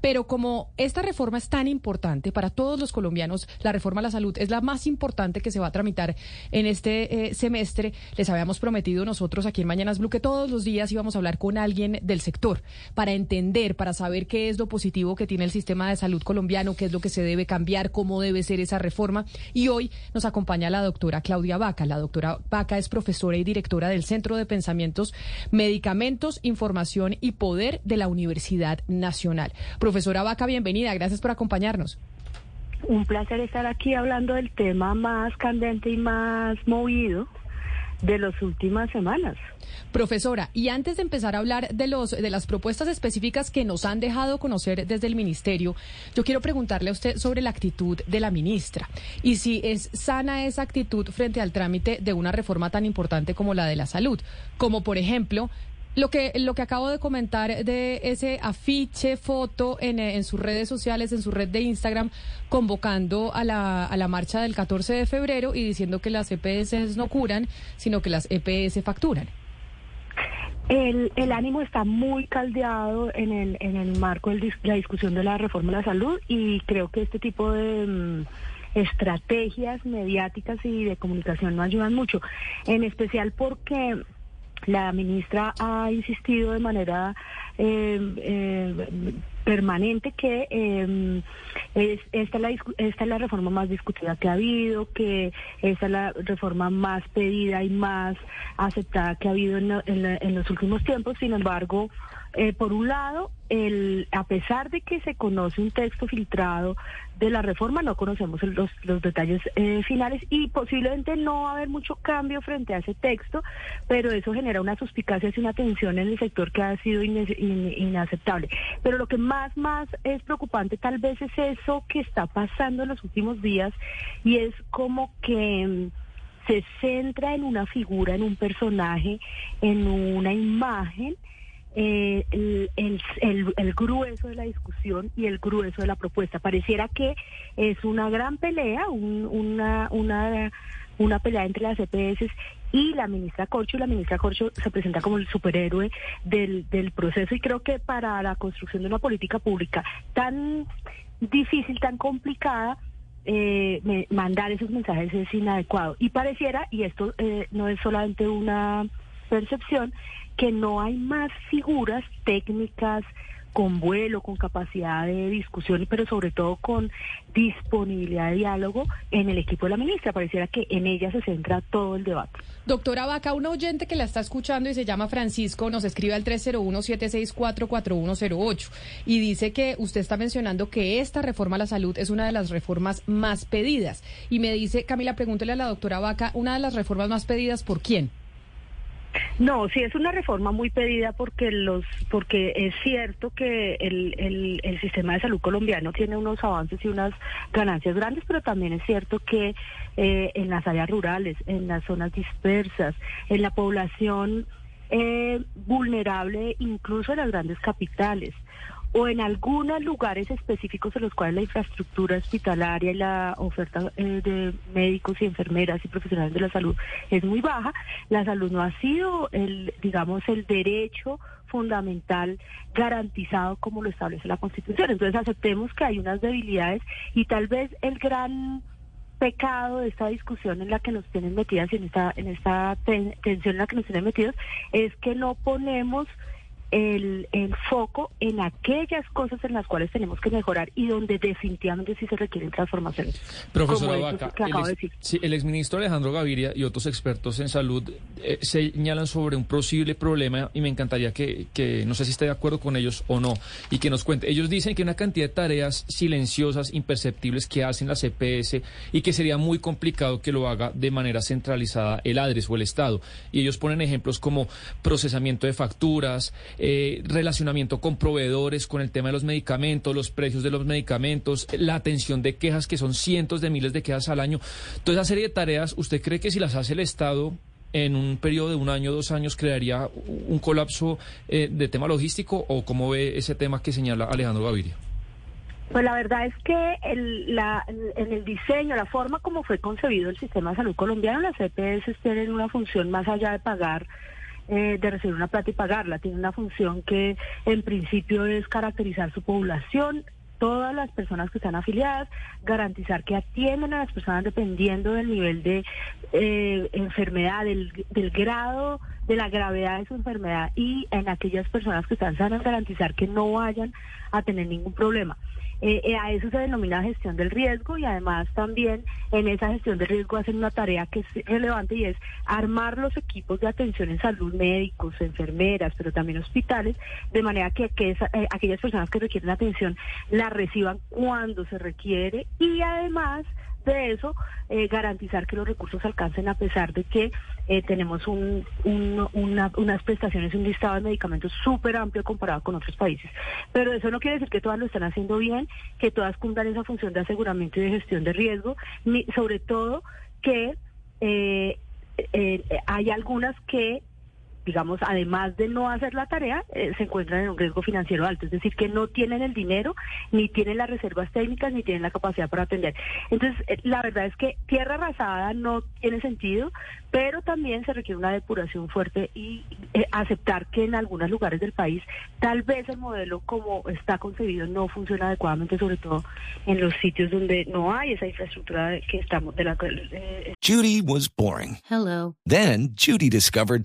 Pero como esta reforma es tan importante para todos los colombianos, la reforma a la salud es la más importante que se va a tramitar en este eh, semestre. Les habíamos prometido nosotros aquí en Mañanas Blue que todos los días íbamos a hablar con alguien del sector para entender, para saber qué es lo positivo que tiene el sistema de salud colombiano, qué es lo que se debe cambiar, cómo debe ser esa reforma. Y hoy nos acompaña la doctora Claudia Vaca. La doctora Vaca es profesora y directora del Centro de Pensamientos, Medicamentos, Información y Poder de la Universidad Nacional. Profesora Vaca, bienvenida. Gracias por acompañarnos. Un placer estar aquí hablando del tema más candente y más movido de las últimas semanas. Profesora, y antes de empezar a hablar de los de las propuestas específicas que nos han dejado conocer desde el ministerio, yo quiero preguntarle a usted sobre la actitud de la ministra y si es sana esa actitud frente al trámite de una reforma tan importante como la de la salud, como por ejemplo lo que, lo que acabo de comentar de ese afiche, foto en, en, sus redes sociales, en su red de Instagram, convocando a la, a la marcha del 14 de febrero y diciendo que las EPS no curan, sino que las EPS facturan. El, el ánimo está muy caldeado en el, en el marco de la discusión de la reforma de la salud y creo que este tipo de... Mm, estrategias mediáticas y de comunicación no ayudan mucho, en especial porque la ministra ha insistido de manera eh, eh, permanente que eh, es, esta, es la, esta es la reforma más discutida que ha habido, que esta es la reforma más pedida y más aceptada que ha habido en, en, en los últimos tiempos. Sin embargo, eh, por un lado, el, a pesar de que se conoce un texto filtrado de la reforma, no conocemos los, los detalles eh, finales y posiblemente no va a haber mucho cambio frente a ese texto, pero eso genera una suspicacia y una tensión en el sector que ha sido in, in, inaceptable. Pero lo que más, más es preocupante tal vez es eso que está pasando en los últimos días y es como que mm, se centra en una figura, en un personaje, en una imagen eh, el, grueso de la discusión y el grueso de la propuesta. Pareciera que es una gran pelea, un, una, una, una pelea entre las EPS y la ministra Corcho. La ministra Corcho se presenta como el superhéroe del, del proceso y creo que para la construcción de una política pública tan difícil, tan complicada, eh, me, mandar esos mensajes es inadecuado. Y pareciera, y esto eh, no es solamente una percepción, que no hay más figuras técnicas con vuelo, con capacidad de discusión, pero sobre todo con disponibilidad de diálogo en el equipo de la ministra. Pareciera que en ella se centra todo el debate. Doctora Vaca, un oyente que la está escuchando y se llama Francisco nos escribe al 301-764-4108 y dice que usted está mencionando que esta reforma a la salud es una de las reformas más pedidas. Y me dice, Camila, pregúntele a la doctora Vaca, una de las reformas más pedidas, ¿por quién? No, sí es una reforma muy pedida porque los porque es cierto que el, el, el, sistema de salud colombiano tiene unos avances y unas ganancias grandes, pero también es cierto que eh, en las áreas rurales, en las zonas dispersas, en la población eh, vulnerable, incluso en las grandes capitales o en algunos lugares específicos en los cuales la infraestructura hospitalaria y la oferta eh, de médicos y enfermeras y profesionales de la salud es muy baja, la salud no ha sido el, digamos, el derecho fundamental garantizado como lo establece la Constitución. Entonces aceptemos que hay unas debilidades y tal vez el gran pecado de esta discusión en la que nos tienen metidas en esta en esta tensión en la que nos tienen metidos es que no ponemos el, el, foco en aquellas cosas en las cuales tenemos que mejorar y donde definitivamente sí se requieren transformaciones. Profesora Vaca, el, sí, el exministro Alejandro Gaviria y otros expertos en salud eh, señalan sobre un posible problema y me encantaría que, que, no sé si está de acuerdo con ellos o no, y que nos cuente. Ellos dicen que una cantidad de tareas silenciosas, imperceptibles que hacen las EPS y que sería muy complicado que lo haga de manera centralizada el ADRES o el Estado. Y ellos ponen ejemplos como procesamiento de facturas, eh, relacionamiento con proveedores, con el tema de los medicamentos, los precios de los medicamentos, la atención de quejas, que son cientos de miles de quejas al año. Toda esa serie de tareas, ¿usted cree que si las hace el Estado en un periodo de un año, dos años, crearía un colapso eh, de tema logístico o cómo ve ese tema que señala Alejandro Gaviria? Pues la verdad es que en el diseño, la forma como fue concebido el sistema de salud colombiano, las EPS tienen una función más allá de pagar, eh, de recibir una plata y pagarla, tiene una función que en principio es caracterizar su población, todas las personas que están afiliadas, garantizar que atienden a las personas dependiendo del nivel de eh, enfermedad, del, del, grado, de la gravedad de su enfermedad y en aquellas personas que están sanas, garantizar que no vayan a tener ningún problema. Eh, eh, a eso se denomina gestión del riesgo y además también en esa gestión del riesgo hacen una tarea que es relevante y es armar los equipos de atención en salud, médicos, enfermeras, pero también hospitales, de manera que, eh, aquellas personas que requieren atención la reciban cuando se requiere y además de eso, eh, garantizar que los recursos alcancen a pesar de que eh, tenemos un, unas prestaciones, un listado de medicamentos súper amplio comparado con otros países. Pero eso no quiere decir que todas lo están haciendo bien, que todas cumplan esa función de aseguramiento y de gestión de riesgo, ni sobre todo que eh, hay algunas que digamos, además de no hacer la tarea, eh, se encuentran en un riesgo financiero alto, es decir, que no tienen el dinero, ni tienen las reservas técnicas, ni tienen la capacidad para atender. Entonces, eh, la verdad es que tierra arrasada no tiene sentido, pero también se requiere una depuración fuerte y eh, aceptar que en algunos lugares del país tal vez el modelo como está concebido no funciona adecuadamente, sobre todo en los sitios donde no hay esa infraestructura que estamos de la eh, Judy was boring. Hello. Then Judy discovered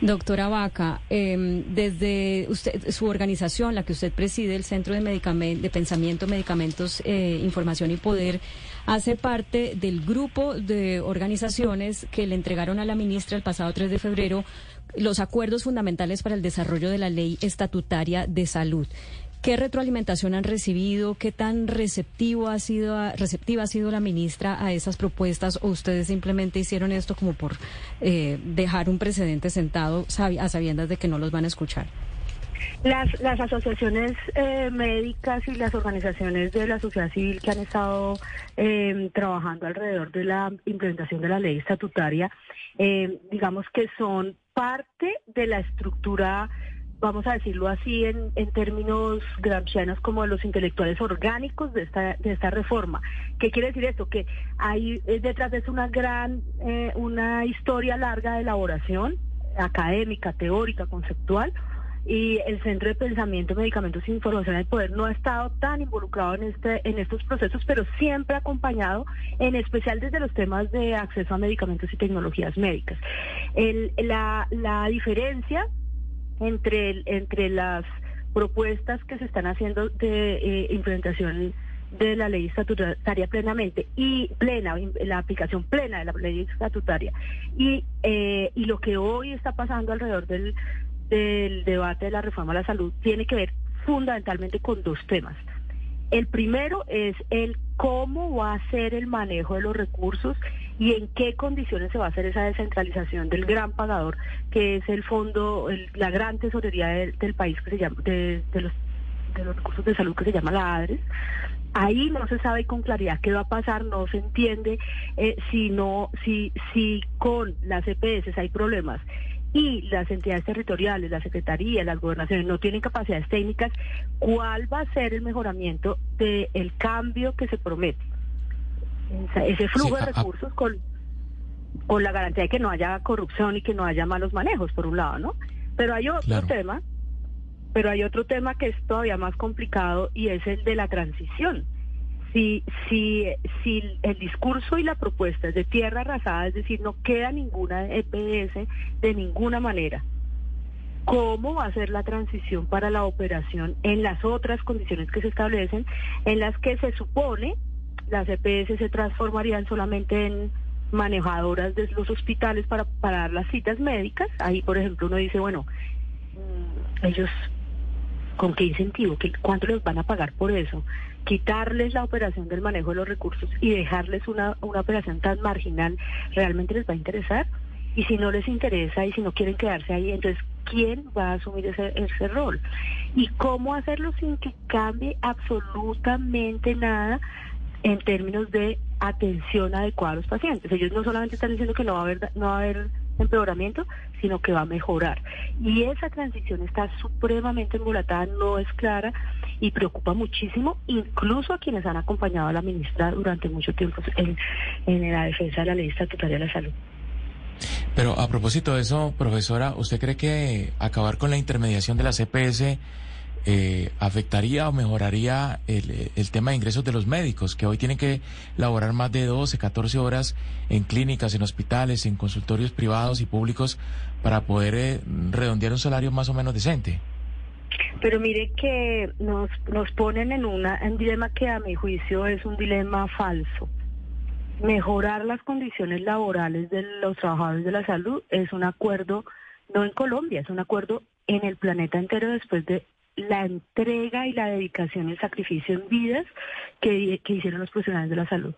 Doctora Vaca, eh, desde usted, su organización, la que usted preside, el Centro de, Medicament de Pensamiento, Medicamentos, eh, Información y Poder, hace parte del grupo de organizaciones que le entregaron a la ministra el pasado 3 de febrero los acuerdos fundamentales para el desarrollo de la ley estatutaria de salud. ¿Qué retroalimentación han recibido? ¿Qué tan receptivo ha sido, receptiva ha sido la ministra a esas propuestas? ¿O ustedes simplemente hicieron esto como por eh, dejar un precedente sentado a sabiendas de que no los van a escuchar? Las, las asociaciones eh, médicas y las organizaciones de la sociedad civil que han estado eh, trabajando alrededor de la implementación de la ley estatutaria, eh, digamos que son parte de la estructura vamos a decirlo así en, en términos gramscianos como los intelectuales orgánicos de esta de esta reforma. ¿Qué quiere decir esto? Que hay detrás de eso una gran una historia larga de elaboración académica, teórica, conceptual, y el Centro de Pensamiento, Medicamentos e Información del Poder no ha estado tan involucrado en, este, en estos procesos, pero siempre acompañado, en especial desde los temas de acceso a medicamentos y tecnologías médicas. la, la diferencia entre, entre las propuestas que se están haciendo de eh, implementación de la ley estatutaria plenamente y plena, la aplicación plena de la ley estatutaria y, eh, y lo que hoy está pasando alrededor del del debate de la reforma a la salud tiene que ver fundamentalmente con dos temas. El primero es el cómo va a ser el manejo de los recursos y en qué condiciones se va a hacer esa descentralización del gran pagador, que es el fondo, la gran tesorería del, país que se llama, de, los, recursos de salud que se llama la ADRES. Ahí no se sabe con claridad qué va a pasar, no se entiende eh, si no, si, si con las EPS hay problemas y las entidades territoriales, la Secretaría, las gobernaciones no tienen capacidades técnicas, ¿cuál va a ser el mejoramiento del cambio que se promete? Ese flujo de recursos con, con la garantía de que no haya corrupción y que no haya malos manejos, por un lado, ¿no? Pero hay otro tema, pero hay otro tema que es todavía más complicado y es el de la transición si, si, si el discurso y la propuesta es de tierra arrasada, es decir, no queda ninguna EPS de ninguna manera, cómo va a ser la transición para la operación en las otras condiciones que se establecen, en las que se supone las EPS se transformarían solamente en manejadoras de los hospitales para, para dar las citas médicas. Ahí, por ejemplo, uno dice, bueno, ellos, ¿con qué incentivo? ¿Qué, ¿Cuánto les van a pagar por eso? Quitarles la operación del manejo de los recursos y dejarles una, una operación tan marginal, ¿realmente les va a interesar? Y si no les interesa y si no quieren quedarse ahí, entonces, ¿quién va a asumir ese, ese rol? ¿Y cómo hacerlo sin que cambie absolutamente nada en términos de atención adecuada a los pacientes. Ellos no solamente están diciendo que no va a haber, no va a haber empeoramiento, sino que va a mejorar. Y esa transición está supremamente embolatada, no es clara y preocupa muchísimo, incluso a quienes han acompañado a la ministra durante mucho tiempo en, en la defensa de la ley estatutaria de la salud. Pero a propósito de eso, profesora, ¿usted cree que acabar con la intermediación de la CPS eh, afectaría o mejoraría el, tema de ingresos de los médicos, que hoy tienen que laborar más de 12, 14 horas en clínicas, en hospitales, en consultorios privados y públicos para poder eh, redondear un salario más o menos decente? Pero mire que nos, nos ponen en un dilema que a mi juicio es un dilema falso. Mejorar las condiciones laborales de los trabajadores de la salud es un acuerdo, no en Colombia, es un acuerdo en el planeta entero después de la entrega y la dedicación y el sacrificio en vidas que, hicieron los profesionales de la salud.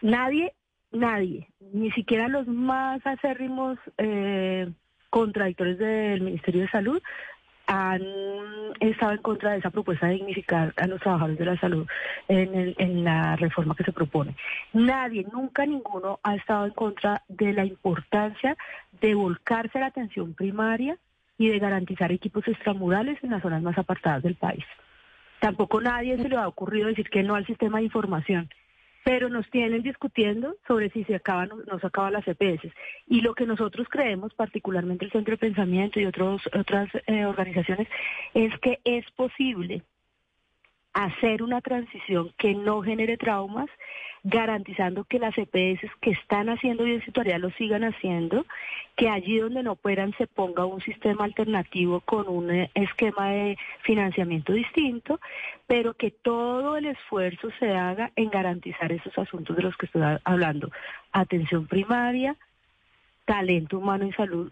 Nadie, nadie, ni siquiera los más acérrimos eh, contradictores del Ministerio de Salud han estado en contra de esa propuesta de dignificar a los trabajadores de la salud en, en la reforma que se propone. Nadie, nunca ninguno ha estado en contra de la importancia de volcarse a la atención primaria y de garantizar equipos extramurales en las zonas más apartadas del país. Tampoco nadie se le ha ocurrido decir que no al sistema de información, pero nos tienen discutiendo sobre si se acaban o no se acaban las EPS. Y lo que nosotros creemos, particularmente el Centro de Pensamiento y otros, otras eh, organizaciones, es que es posible hacer una transición que no genere traumas, garantizando que las EPS que están haciendo bien lo sigan haciendo, que allí donde no puedan se ponga un sistema alternativo con un eh, esquema de financiamiento distinto, pero que todo el esfuerzo se haga en garantizar esos asuntos de los que estoy hablando. Atención primaria, talento humano y salud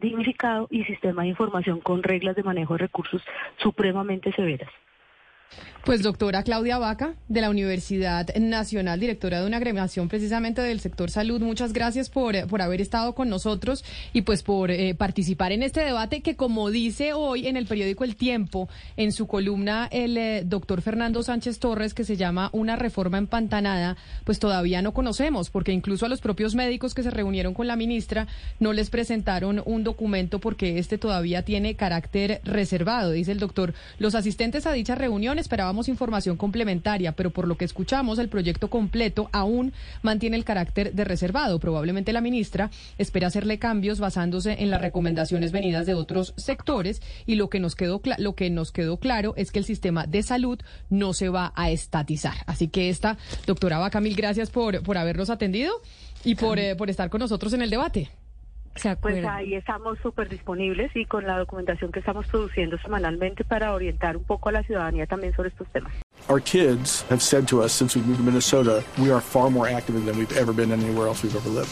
dignificado y sistema de información con reglas de manejo de recursos supremamente severas. Pues doctora Claudia Vaca, de la Universidad Nacional, directora de una agremiación precisamente del sector salud, muchas gracias por, por haber estado con nosotros y pues por eh, participar en este debate que como dice hoy en el periódico El Tiempo, en su columna el eh, doctor Fernando Sánchez Torres, que se llama Una reforma empantanada, pues todavía no conocemos, porque incluso a los propios médicos que se reunieron con la ministra no les presentaron un documento porque este todavía tiene carácter reservado, dice el doctor. Los asistentes a dicha reunión esperábamos información complementaria, pero por lo que escuchamos, el proyecto completo aún mantiene el carácter de reservado. Probablemente la ministra espera hacerle cambios basándose en las recomendaciones venidas de otros sectores y lo que nos quedó lo que nos quedó claro es que el sistema de salud no se va a estatizar. Así que esta doctora Vaca, mil gracias por, por habernos atendido y por, eh, por estar con nosotros en el debate. Pues ahí estamos súper disponibles y con la documentación que estamos produciendo semanalmente para orientar un poco a la ciudadanía también sobre estos temas. Our kids have said to us since we moved to Minnesota, we are far more active than we've ever been anywhere else we've ever lived.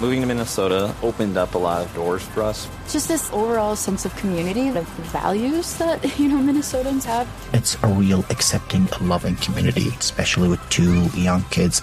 Moving to Minnesota opened up a lot of doors for us. Just this overall sense of community, of values that, you know, Minnesotans have. It's a real accepting, loving community, especially with two young kids.